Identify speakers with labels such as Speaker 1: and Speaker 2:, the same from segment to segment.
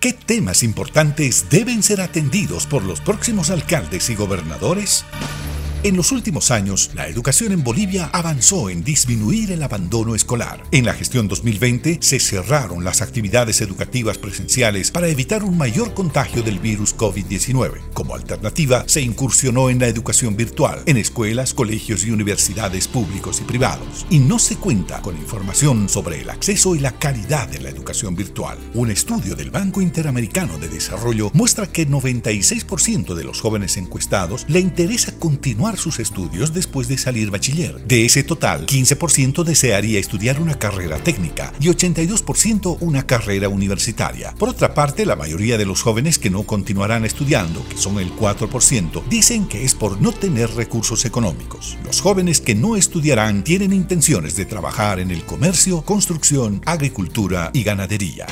Speaker 1: ¿Qué temas importantes deben ser atendidos por los próximos alcaldes y gobernadores? En los últimos años, la educación en Bolivia avanzó en disminuir el abandono escolar. En la gestión 2020 se cerraron las actividades educativas presenciales para evitar un mayor contagio del virus COVID-19. Como alternativa, se incursionó en la educación virtual, en escuelas, colegios y universidades públicos y privados. Y no se cuenta con información sobre el acceso y la calidad de la educación virtual. Un estudio del Banco Interamericano de Desarrollo muestra que 96% de los jóvenes encuestados le interesa continuar sus estudios después de salir bachiller. De ese total, 15% desearía estudiar una carrera técnica y 82% una carrera universitaria. Por otra parte, la mayoría de los jóvenes que no continuarán estudiando, que son el 4%, dicen que es por no tener recursos económicos. Los jóvenes que no estudiarán tienen intenciones de trabajar en el comercio, construcción, agricultura y ganadería.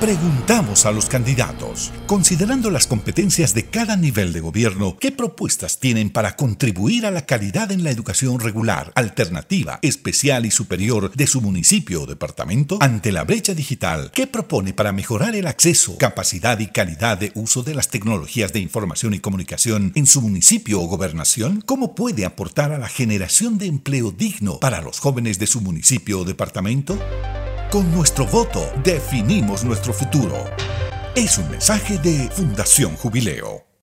Speaker 1: Preguntamos a los candidatos, considerando las competencias de cada nivel de gobierno, ¿qué propuestas tienen para contribuir a la calidad en la educación regular, alternativa, especial y superior de su municipio o departamento? Ante la brecha digital, ¿qué propone para mejorar el acceso, capacidad y calidad de uso de las tecnologías de información y comunicación en su municipio o gobernación? ¿Cómo puede aportar a la generación de empleo digno para los jóvenes de su municipio o departamento? Con nuestro voto definimos nuestro futuro. Es un mensaje de Fundación Jubileo.